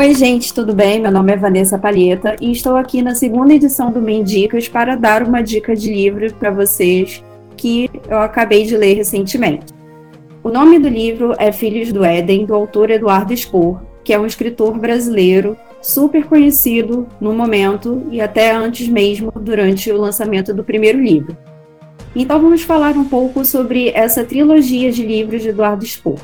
Oi, gente, tudo bem? Meu nome é Vanessa Palheta e estou aqui na segunda edição do Mendicas para dar uma dica de livro para vocês que eu acabei de ler recentemente. O nome do livro é Filhos do Éden, do autor Eduardo Spor, que é um escritor brasileiro super conhecido no momento e até antes mesmo durante o lançamento do primeiro livro. Então vamos falar um pouco sobre essa trilogia de livros de Eduardo Spor.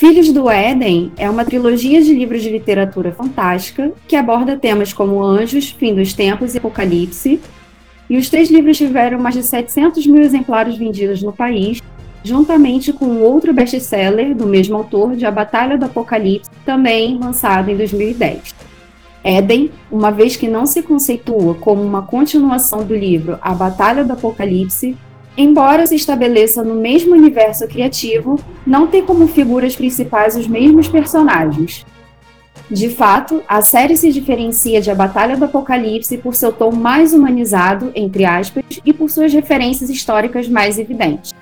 Filhos do Éden é uma trilogia de livros de literatura fantástica que aborda temas como anjos, fim dos tempos e apocalipse. E os três livros tiveram mais de 700 mil exemplares vendidos no país, juntamente com outro best-seller do mesmo autor, de A Batalha do Apocalipse, também lançado em 2010. Éden, uma vez que não se conceitua como uma continuação do livro A Batalha do Apocalipse, Embora se estabeleça no mesmo universo criativo, não tem como figuras principais os mesmos personagens. De fato, a série se diferencia de A Batalha do Apocalipse por seu tom mais humanizado, entre aspas, e por suas referências históricas mais evidentes.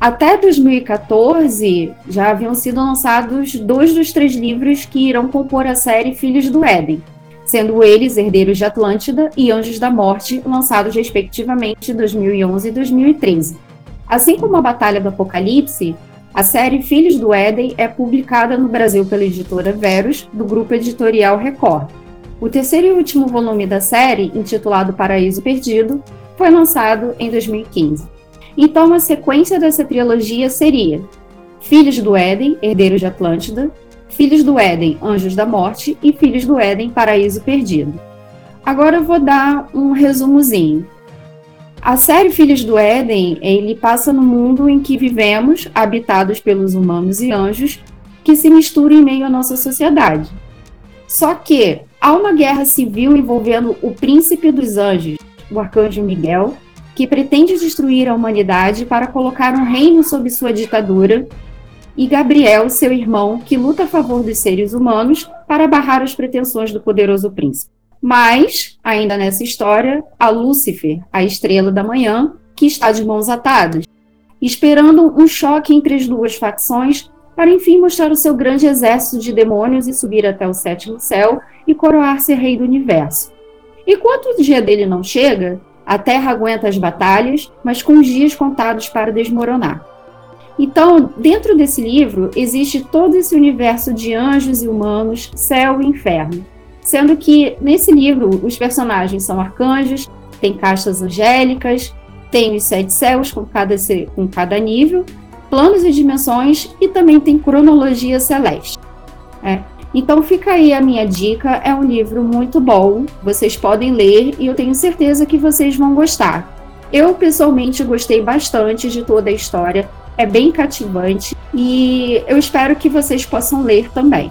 Até 2014, já haviam sido lançados dois dos três livros que irão compor a série Filhos do Éden, sendo eles Herdeiros de Atlântida e Anjos da Morte, lançados respectivamente em 2011 e 2013. Assim como a Batalha do Apocalipse, a série Filhos do Éden é publicada no Brasil pela editora Verus, do grupo editorial Record. O terceiro e último volume da série, intitulado Paraíso Perdido, foi lançado em 2015. Então, a sequência dessa trilogia seria Filhos do Éden, Herdeiros de Atlântida, Filhos do Éden, Anjos da Morte e Filhos do Éden, Paraíso Perdido. Agora eu vou dar um resumozinho. A série Filhos do Éden, ele passa no mundo em que vivemos, habitados pelos humanos e anjos, que se misturam em meio à nossa sociedade. Só que há uma guerra civil envolvendo o príncipe dos anjos, o arcanjo Miguel, que pretende destruir a humanidade para colocar um reino sob sua ditadura e Gabriel, seu irmão, que luta a favor dos seres humanos para barrar as pretensões do poderoso príncipe. Mas, ainda nessa história, a Lúcifer, a estrela da manhã, que está de mãos atadas, esperando um choque entre as duas facções para enfim mostrar o seu grande exército de demônios e subir até o sétimo céu e coroar-se rei do universo. Enquanto o dia dele não chega, a Terra aguenta as batalhas, mas com os dias contados para desmoronar. Então, dentro desse livro, existe todo esse universo de anjos e humanos, céu e inferno. Sendo que nesse livro os personagens são arcanjos, tem castas angélicas, tem os sete céus com cada, com cada nível, planos e dimensões e também tem cronologia celeste. É. Então fica aí a minha dica, é um livro muito bom, vocês podem ler e eu tenho certeza que vocês vão gostar. Eu pessoalmente gostei bastante de toda a história, é bem cativante e eu espero que vocês possam ler também.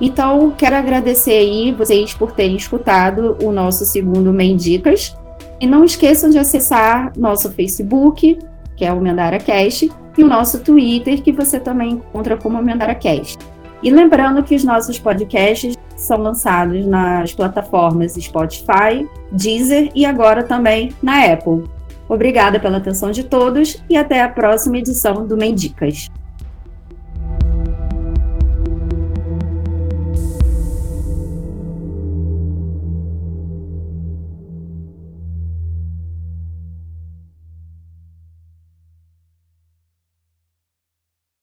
Então, quero agradecer aí vocês por terem escutado o nosso segundo Mendicas. E não esqueçam de acessar nosso Facebook, que é o Mendara Cast, e o nosso Twitter, que você também encontra como Mendara Cast. E lembrando que os nossos podcasts são lançados nas plataformas Spotify, Deezer e agora também na Apple. Obrigada pela atenção de todos e até a próxima edição do Mendicas.